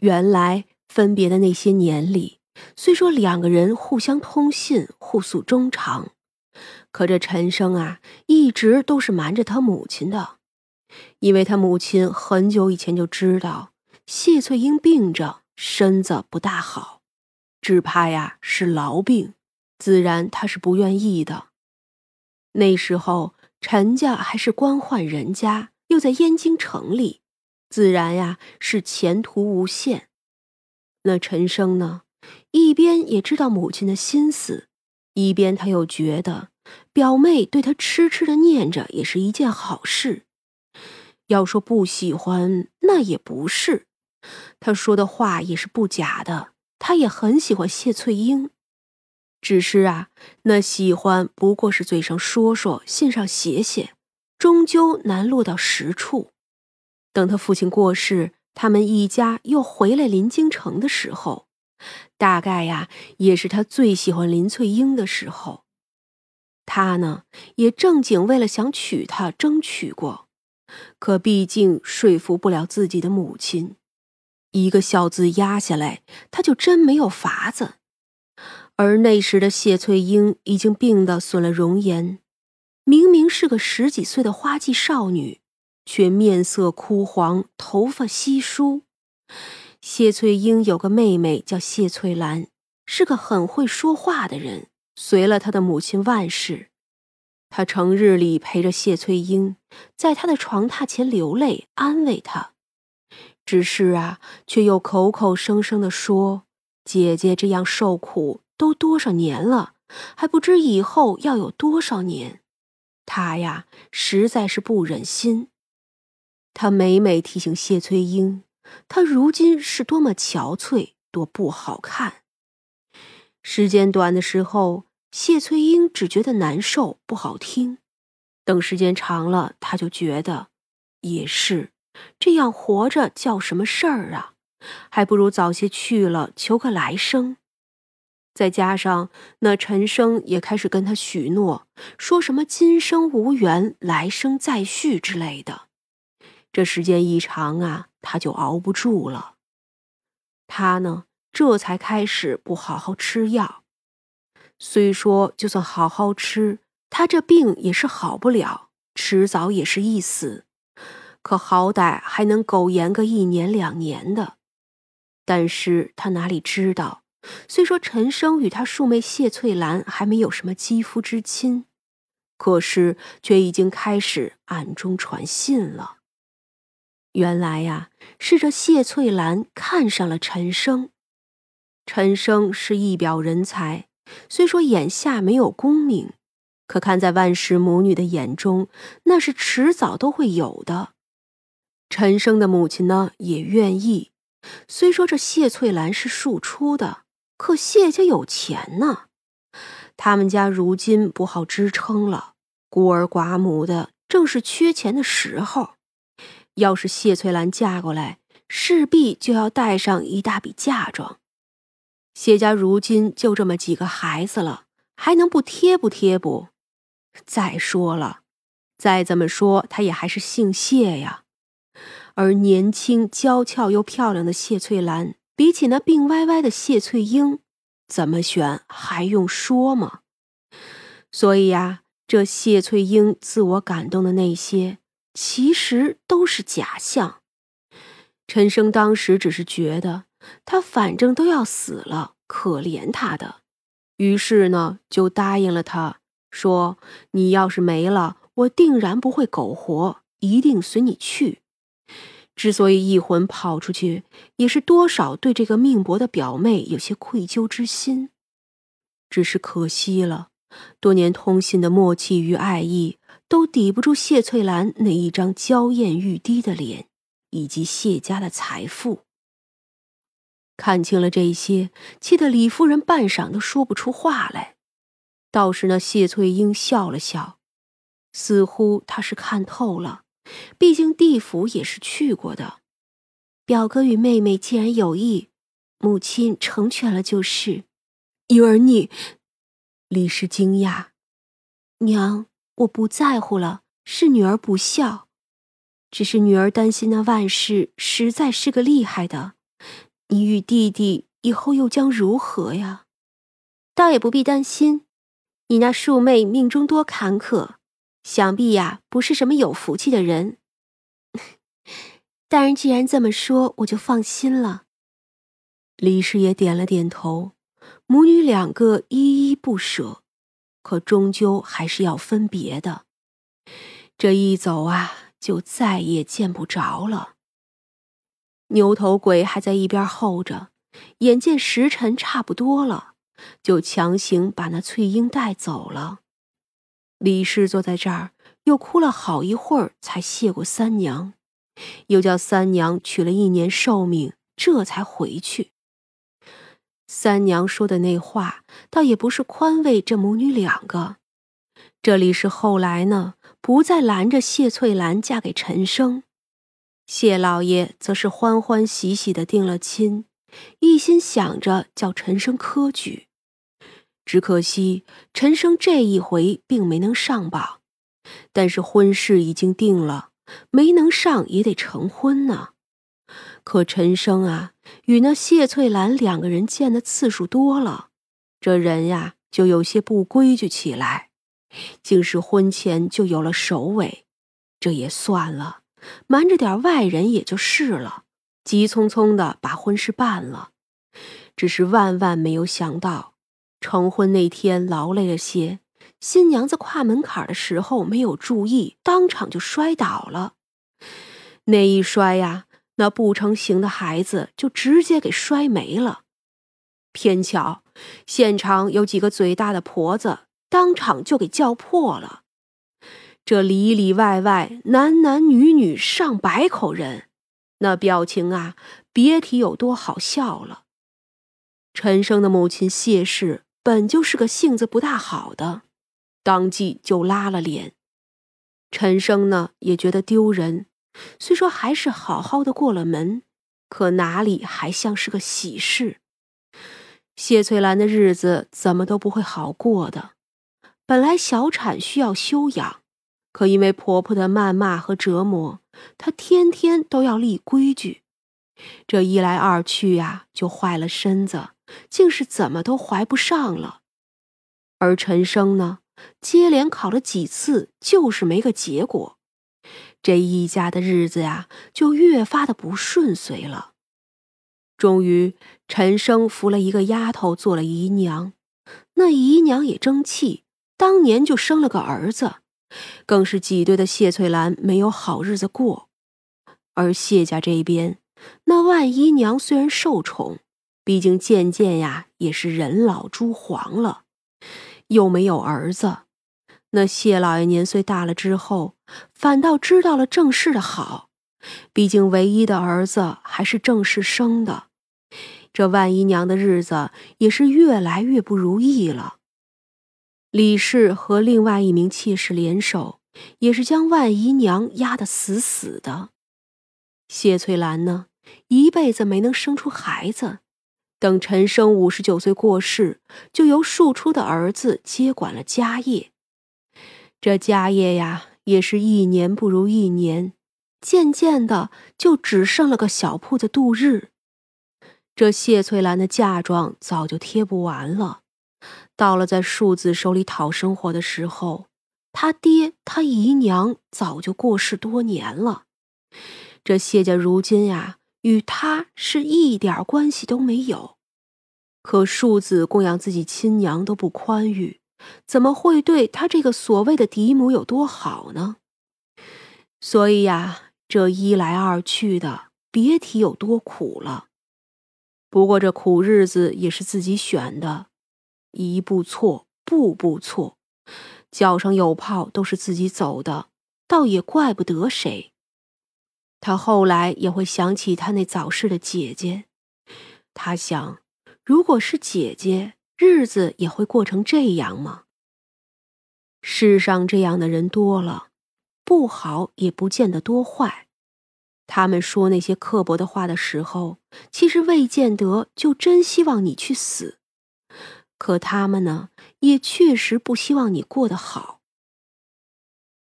原来分别的那些年里，虽说两个人互相通信、互诉衷肠，可这陈生啊，一直都是瞒着他母亲的，因为他母亲很久以前就知道谢翠英病着，身子不大好，只怕呀是痨病，自然他是不愿意的。那时候陈家还是官宦人家，又在燕京城里。自然呀，是前途无限。那陈生呢，一边也知道母亲的心思，一边他又觉得表妹对他痴痴的念着，也是一件好事。要说不喜欢，那也不是。他说的话也是不假的，他也很喜欢谢翠英，只是啊，那喜欢不过是嘴上说说，信上写写，终究难落到实处。等他父亲过世，他们一家又回来临京城的时候，大概呀，也是他最喜欢林翠英的时候。他呢，也正经为了想娶她争取过，可毕竟说服不了自己的母亲，一个孝字压下来，他就真没有法子。而那时的谢翠英已经病得损了容颜，明明是个十几岁的花季少女。却面色枯黄，头发稀疏。谢翠英有个妹妹叫谢翠兰，是个很会说话的人，随了她的母亲万氏。她成日里陪着谢翠英，在她的床榻前流泪，安慰她。只是啊，却又口口声声的说：“姐姐这样受苦都多少年了，还不知以后要有多少年。”她呀，实在是不忍心。他每每提醒谢翠英，她如今是多么憔悴，多不好看。时间短的时候，谢翠英只觉得难受，不好听；等时间长了，她就觉得也是这样活着叫什么事儿啊？还不如早些去了，求个来生。再加上那陈生也开始跟他许诺，说什么今生无缘，来生再续之类的。这时间一长啊，他就熬不住了。他呢，这才开始不好好吃药。虽说就算好好吃，他这病也是好不了，迟早也是一死。可好歹还能苟延个一年两年的。但是他哪里知道，虽说陈生与他庶妹谢翠兰还没有什么肌肤之亲，可是却已经开始暗中传信了。原来呀，是这谢翠兰看上了陈生。陈生是一表人才，虽说眼下没有功名，可看在万氏母女的眼中，那是迟早都会有的。陈生的母亲呢，也愿意。虽说这谢翠兰是庶出的，可谢家有钱呢。他们家如今不好支撑了，孤儿寡母的，正是缺钱的时候。要是谢翠兰嫁过来，势必就要带上一大笔嫁妆。谢家如今就这么几个孩子了，还能不贴不贴补？再说了，再怎么说，他也还是姓谢呀。而年轻娇俏又漂亮的谢翠兰，比起那病歪歪的谢翠英，怎么选还用说吗？所以呀，这谢翠英自我感动的那些。其实都是假象。陈生当时只是觉得他反正都要死了，可怜他的，于是呢就答应了他，说：“你要是没了，我定然不会苟活，一定随你去。”之所以一魂跑出去，也是多少对这个命薄的表妹有些愧疚之心。只是可惜了，多年通信的默契与爱意。都抵不住谢翠兰那一张娇艳欲滴的脸，以及谢家的财富。看清了这些，气得李夫人半晌都说不出话来。倒是那谢翠英笑了笑，似乎她是看透了，毕竟地府也是去过的。表哥与妹妹既然有意，母亲成全了就是。婴儿你，李氏惊讶，娘。我不在乎了，是女儿不孝，只是女儿担心那万氏实在是个厉害的，你与弟弟以后又将如何呀？倒也不必担心，你那庶妹命中多坎坷，想必呀不是什么有福气的人。大人既然这么说，我就放心了。李氏也点了点头，母女两个依依不舍，可终究还是要分别的。这一走啊，就再也见不着了。牛头鬼还在一边候着，眼见时辰差不多了，就强行把那翠英带走了。李氏坐在这儿，又哭了好一会儿，才谢过三娘。又叫三娘取了一年寿命，这才回去。三娘说的那话，倒也不是宽慰这母女两个。这里是后来呢，不再拦着谢翠兰嫁给陈生，谢老爷则是欢欢喜喜的定了亲，一心想着叫陈生科举。只可惜陈生这一回并没能上榜，但是婚事已经定了。没能上也得成婚呢，可陈生啊，与那谢翠兰两个人见的次数多了，这人呀就有些不规矩起来，竟是婚前就有了首尾，这也算了，瞒着点外人也就是了，急匆匆的把婚事办了，只是万万没有想到，成婚那天劳累了些。新娘子跨门槛的时候没有注意，当场就摔倒了。那一摔呀，那不成形的孩子就直接给摔没了。偏巧现场有几个嘴大的婆子，当场就给叫破了。这里里外外男男女女上百口人，那表情啊，别提有多好笑了。陈生的母亲谢氏本就是个性子不大好的。当即就拉了脸，陈生呢也觉得丢人。虽说还是好好的过了门，可哪里还像是个喜事？谢翠兰的日子怎么都不会好过的。本来小产需要休养，可因为婆婆的谩骂和折磨，她天天都要立规矩。这一来二去呀，就坏了身子，竟是怎么都怀不上了。而陈生呢？接连考了几次，就是没个结果，这一家的日子呀，就越发的不顺遂了。终于，陈生扶了一个丫头做了姨娘，那姨娘也争气，当年就生了个儿子，更是挤兑的谢翠兰没有好日子过。而谢家这边，那万姨娘虽然受宠，毕竟渐渐呀也是人老珠黄了。又没有儿子，那谢老爷年岁大了之后，反倒知道了郑氏的好。毕竟唯一的儿子还是郑氏生的，这万姨娘的日子也是越来越不如意了。李氏和另外一名妾室联手，也是将万姨娘压得死死的。谢翠兰呢，一辈子没能生出孩子。等陈生五十九岁过世，就由庶出的儿子接管了家业。这家业呀，也是一年不如一年，渐渐的就只剩了个小铺子度日。这谢翠兰的嫁妆早就贴不完了，到了在庶子手里讨生活的时候，他爹他姨娘早就过世多年了。这谢家如今呀。与他是一点关系都没有，可庶子供养自己亲娘都不宽裕，怎么会对他这个所谓的嫡母有多好呢？所以呀，这一来二去的，别提有多苦了。不过这苦日子也是自己选的，一步错，步步错，脚上有泡都是自己走的，倒也怪不得谁。他后来也会想起他那早逝的姐姐，他想，如果是姐姐，日子也会过成这样吗？世上这样的人多了，不好也不见得多坏。他们说那些刻薄的话的时候，其实未见得就真希望你去死，可他们呢，也确实不希望你过得好。